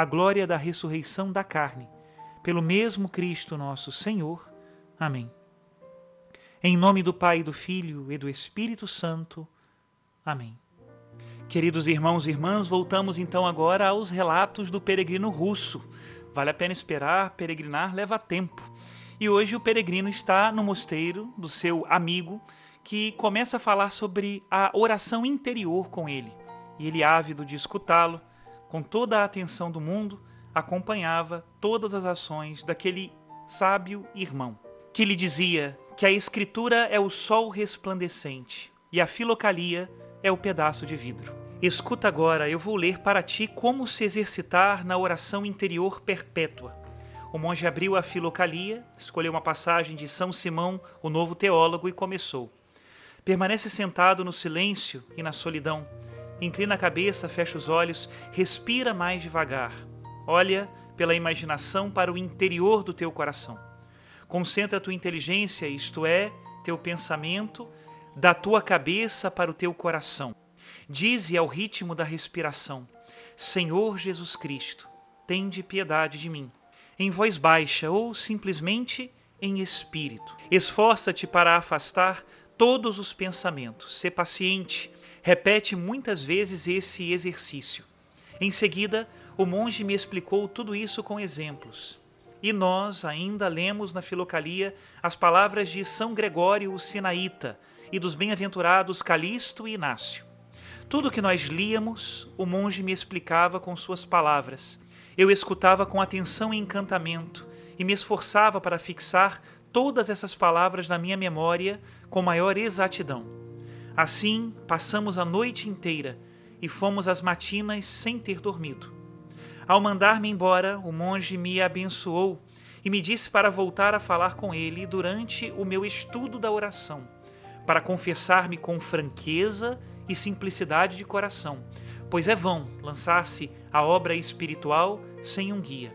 a glória da ressurreição da carne, pelo mesmo Cristo nosso Senhor. Amém. Em nome do Pai, do Filho e do Espírito Santo. Amém. Queridos irmãos e irmãs, voltamos então agora aos relatos do peregrino russo. Vale a pena esperar, peregrinar leva tempo. E hoje o peregrino está no mosteiro do seu amigo, que começa a falar sobre a oração interior com ele. E ele, ávido de escutá-lo, com toda a atenção do mundo, acompanhava todas as ações daquele sábio irmão, que lhe dizia que a Escritura é o sol resplandecente e a filocalia é o pedaço de vidro. Escuta agora, eu vou ler para ti como se exercitar na oração interior perpétua. O monge abriu a filocalia, escolheu uma passagem de São Simão, o novo teólogo, e começou. Permanece sentado no silêncio e na solidão Inclina a cabeça, fecha os olhos, respira mais devagar. Olha pela imaginação para o interior do teu coração. Concentra a tua inteligência, isto é, teu pensamento, da tua cabeça para o teu coração. Dize ao ritmo da respiração: Senhor Jesus Cristo, tende piedade de mim. Em voz baixa ou simplesmente em espírito. Esforça-te para afastar todos os pensamentos. Sê paciente repete muitas vezes esse exercício. Em seguida, o monge me explicou tudo isso com exemplos. E nós ainda lemos na Filocalia as palavras de São Gregório o Sinaíta e dos bem-aventurados Calixto e Inácio. Tudo que nós líamos, o monge me explicava com suas palavras. Eu escutava com atenção e encantamento e me esforçava para fixar todas essas palavras na minha memória com maior exatidão. Assim, passamos a noite inteira e fomos às matinas sem ter dormido. Ao mandar-me embora, o monge me abençoou e me disse para voltar a falar com ele durante o meu estudo da oração, para confessar-me com franqueza e simplicidade de coração, pois é vão lançar-se à obra espiritual sem um guia.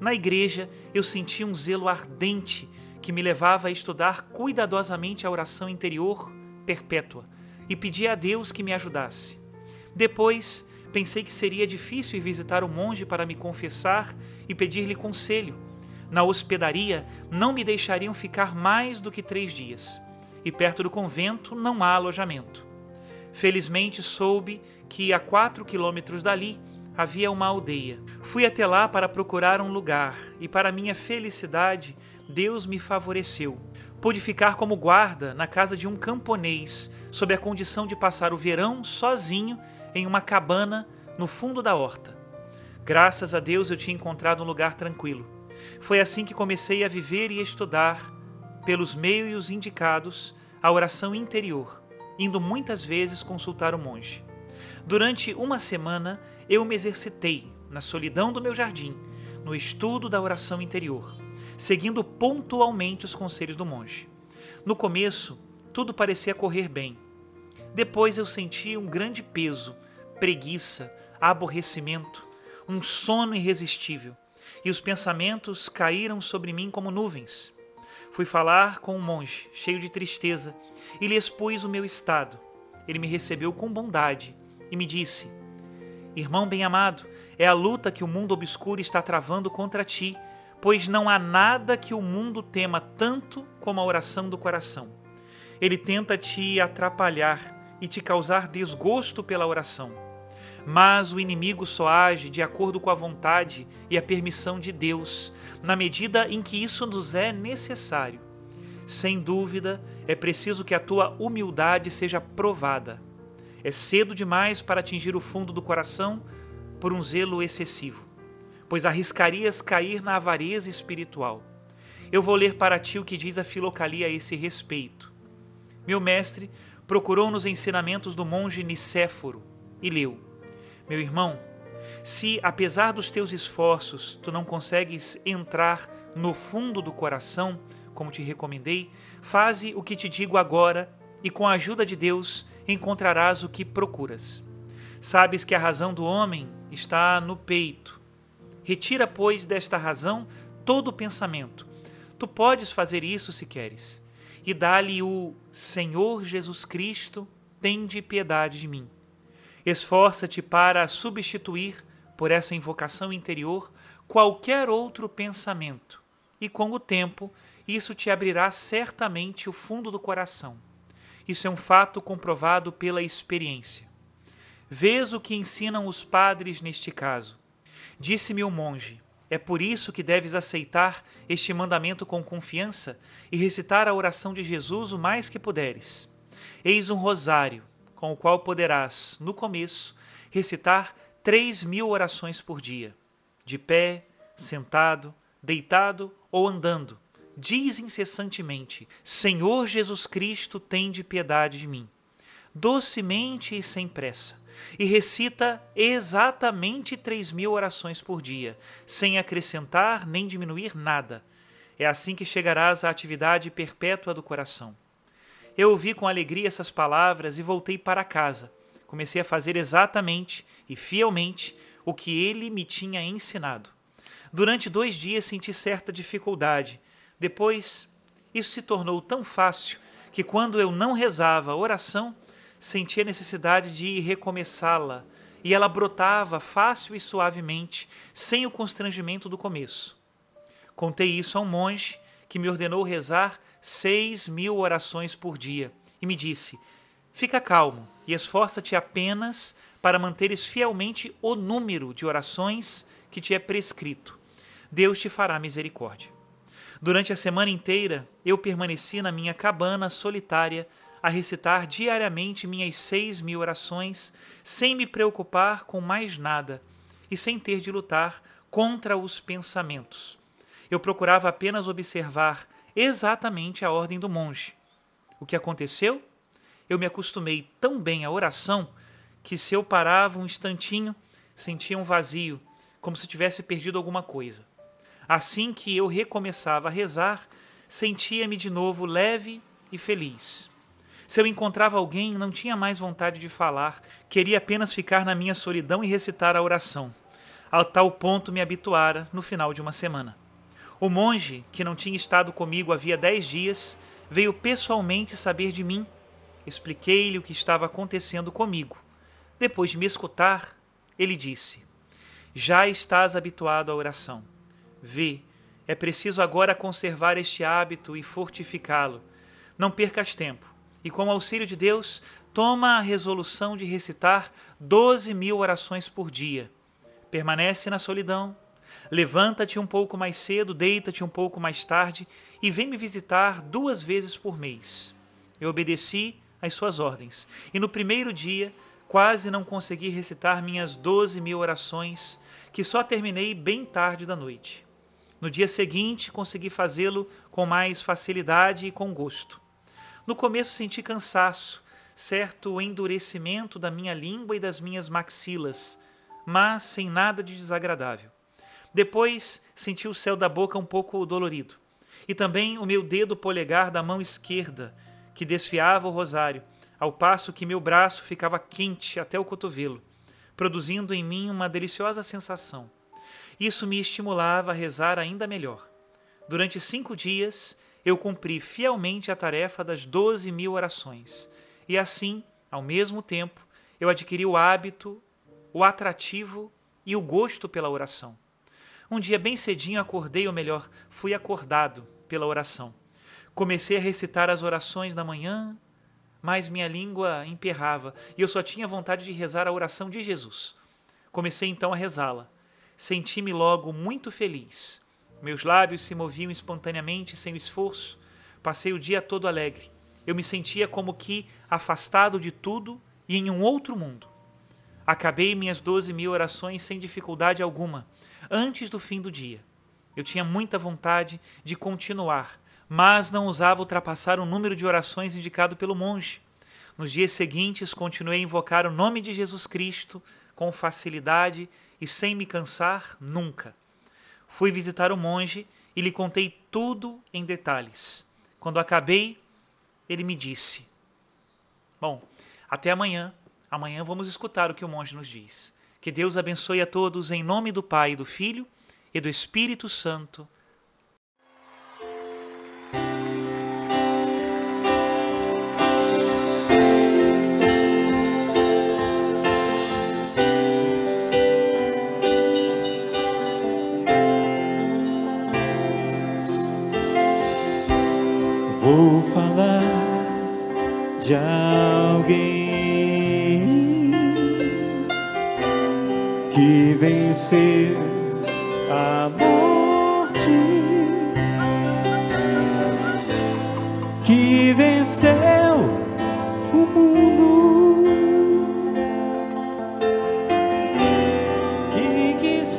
Na igreja, eu senti um zelo ardente que me levava a estudar cuidadosamente a oração interior perpétua e pedi a Deus que me ajudasse. Depois, pensei que seria difícil ir visitar o monge para me confessar e pedir-lhe conselho. Na hospedaria não me deixariam ficar mais do que três dias, e perto do convento não há alojamento. Felizmente soube que a quatro quilômetros dali havia uma aldeia. Fui até lá para procurar um lugar, e para minha felicidade, Deus me favoreceu pude ficar como guarda na casa de um camponês, sob a condição de passar o verão sozinho em uma cabana no fundo da horta. Graças a Deus eu tinha encontrado um lugar tranquilo. Foi assim que comecei a viver e estudar, pelos meios indicados, a oração interior, indo muitas vezes consultar o monge. Durante uma semana eu me exercitei na solidão do meu jardim, no estudo da oração interior seguindo pontualmente os conselhos do monge. No começo, tudo parecia correr bem. Depois eu senti um grande peso, preguiça, aborrecimento, um sono irresistível. e os pensamentos caíram sobre mim como nuvens. Fui falar com um monge, cheio de tristeza, e lhe expus o meu estado. Ele me recebeu com bondade e me disse: Irmão bem-amado, é a luta que o mundo obscuro está travando contra ti, pois não há nada que o mundo tema tanto como a oração do coração. Ele tenta te atrapalhar e te causar desgosto pela oração. Mas o inimigo só age de acordo com a vontade e a permissão de Deus, na medida em que isso nos é necessário. Sem dúvida, é preciso que a tua humildade seja provada. É cedo demais para atingir o fundo do coração por um zelo excessivo, pois arriscarias cair na avareza espiritual. Eu vou ler para ti o que diz a Filocalia a esse respeito. Meu mestre procurou nos ensinamentos do monge Nicéforo e leu: Meu irmão, se apesar dos teus esforços tu não consegues entrar no fundo do coração, como te recomendei, faze o que te digo agora e com a ajuda de Deus encontrarás o que procuras. Sabes que a razão do homem está no peito. Retira, pois, desta razão todo o pensamento. Tu podes fazer isso se queres e dá-lhe o Senhor Jesus Cristo, tende piedade de mim. Esforça-te para substituir, por essa invocação interior, qualquer outro pensamento, e com o tempo isso te abrirá certamente o fundo do coração. Isso é um fato comprovado pela experiência. Vês o que ensinam os padres neste caso. Disse-me o monge: é por isso que deves aceitar este mandamento com confiança e recitar a oração de Jesus o mais que puderes. Eis um rosário, com o qual poderás, no começo, recitar três mil orações por dia, de pé, sentado, deitado ou andando. Diz incessantemente: Senhor Jesus Cristo, tem de piedade de mim. Docemente e sem pressa e recita exatamente três mil orações por dia, sem acrescentar nem diminuir nada. É assim que chegarás à atividade perpétua do coração. Eu ouvi com alegria essas palavras e voltei para casa. Comecei a fazer exatamente e fielmente o que ele me tinha ensinado. Durante dois dias senti certa dificuldade. Depois, isso se tornou tão fácil que quando eu não rezava a oração, sentia necessidade de recomeçá-la, e ela brotava fácil e suavemente, sem o constrangimento do começo. Contei isso a um monge que me ordenou rezar seis mil orações por dia e me disse: Fica calmo e esforça-te apenas para manteres fielmente o número de orações que te é prescrito. Deus te fará misericórdia. Durante a semana inteira, eu permaneci na minha cabana solitária a recitar diariamente minhas seis mil orações, sem me preocupar com mais nada e sem ter de lutar contra os pensamentos. Eu procurava apenas observar exatamente a ordem do monge. O que aconteceu? Eu me acostumei tão bem à oração que se eu parava um instantinho, sentia um vazio, como se tivesse perdido alguma coisa. Assim que eu recomeçava a rezar, sentia-me de novo leve e feliz. Se eu encontrava alguém, não tinha mais vontade de falar, queria apenas ficar na minha solidão e recitar a oração. A tal ponto me habituara no final de uma semana. O monge, que não tinha estado comigo havia dez dias, veio pessoalmente saber de mim. Expliquei-lhe o que estava acontecendo comigo. Depois de me escutar, ele disse: Já estás habituado à oração. Vê, é preciso agora conservar este hábito e fortificá-lo. Não percas tempo e, com o auxílio de Deus, toma a resolução de recitar 12 mil orações por dia. Permanece na solidão, levanta-te um pouco mais cedo, deita-te um pouco mais tarde e vem me visitar duas vezes por mês. Eu obedeci às suas ordens e no primeiro dia quase não consegui recitar minhas 12 mil orações, que só terminei bem tarde da noite. No dia seguinte, consegui fazê-lo com mais facilidade e com gosto. No começo senti cansaço, certo endurecimento da minha língua e das minhas maxilas, mas sem nada de desagradável. Depois senti o céu da boca um pouco dolorido, e também o meu dedo polegar da mão esquerda, que desfiava o rosário, ao passo que meu braço ficava quente até o cotovelo, produzindo em mim uma deliciosa sensação. Isso me estimulava a rezar ainda melhor. Durante cinco dias, eu cumpri fielmente a tarefa das doze mil orações. E assim, ao mesmo tempo, eu adquiri o hábito, o atrativo e o gosto pela oração. Um dia bem cedinho acordei, ou melhor, fui acordado pela oração. Comecei a recitar as orações da manhã, mas minha língua emperrava e eu só tinha vontade de rezar a oração de Jesus. Comecei então a rezá-la. Senti-me logo muito feliz. Meus lábios se moviam espontaneamente, sem esforço. Passei o dia todo alegre. Eu me sentia como que afastado de tudo e em um outro mundo. Acabei minhas doze mil orações sem dificuldade alguma, antes do fim do dia. Eu tinha muita vontade de continuar, mas não ousava ultrapassar o número de orações indicado pelo monge. Nos dias seguintes, continuei a invocar o nome de Jesus Cristo com facilidade e sem me cansar nunca. Fui visitar o monge e lhe contei tudo em detalhes. Quando acabei, ele me disse: Bom, até amanhã. Amanhã vamos escutar o que o monge nos diz. Que Deus abençoe a todos em nome do Pai, do Filho e do Espírito Santo.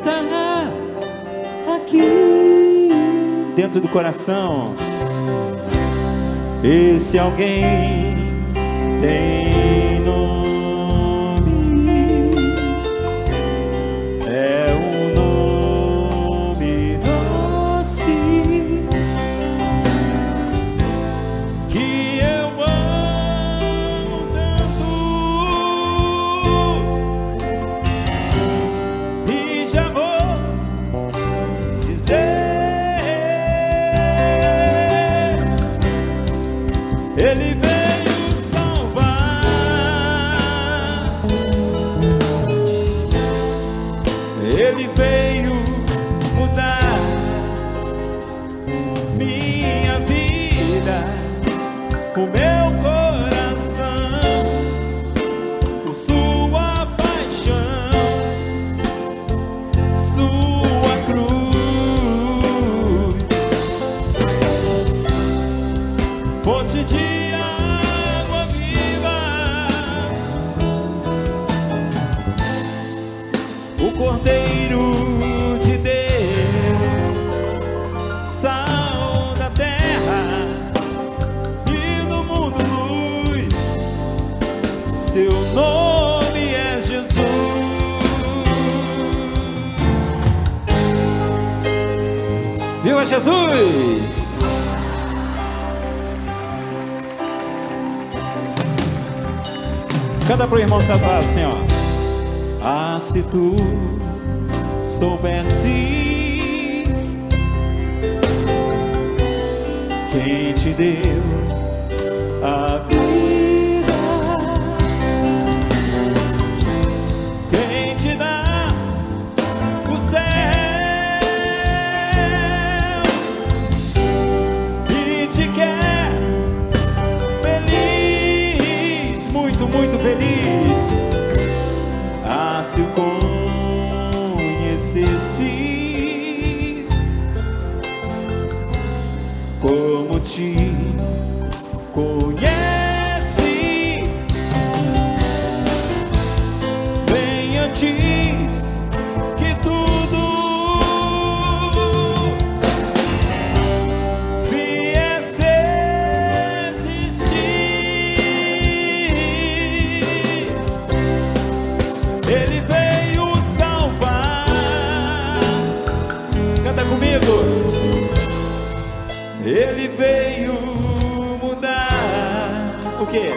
Está aqui dentro do coração. Esse alguém tem Ele veio salvar. Ele veio mudar minha vida, o meu coração, por sua paixão, sua cruz. fonte de água Jesus! Canta pro irmão que tá atrás assim, ó. Ah, se tu soubesses quem te deu a muito, muito feliz. Ah, se o Ele veio salvar. Canta comigo. Ele veio mudar o quê?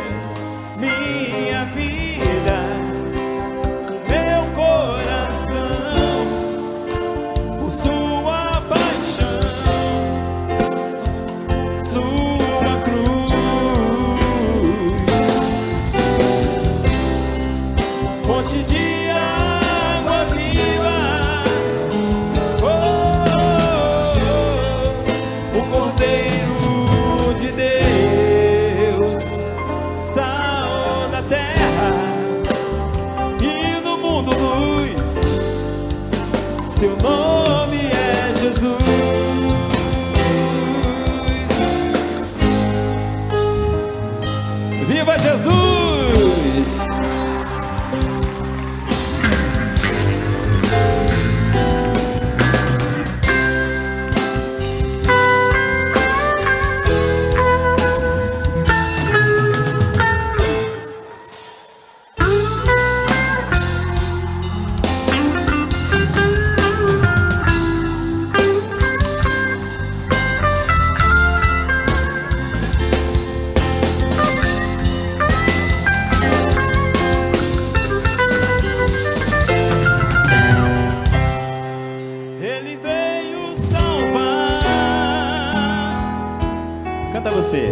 Canta você.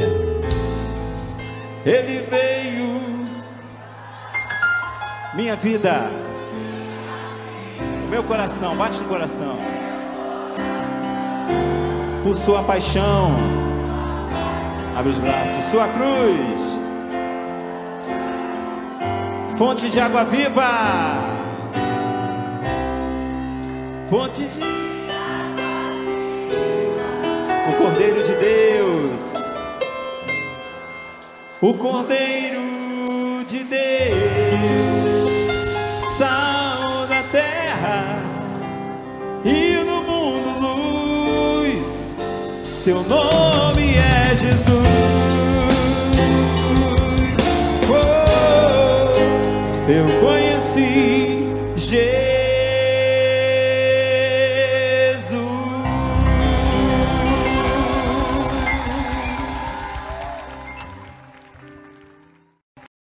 Ele veio, minha vida, meu coração, bate no coração. Por sua paixão, abre os braços, sua cruz, fonte de água viva, fonte de o Cordeiro de Deus, o Cordeiro de Deus, sal da terra e no mundo luz, seu nome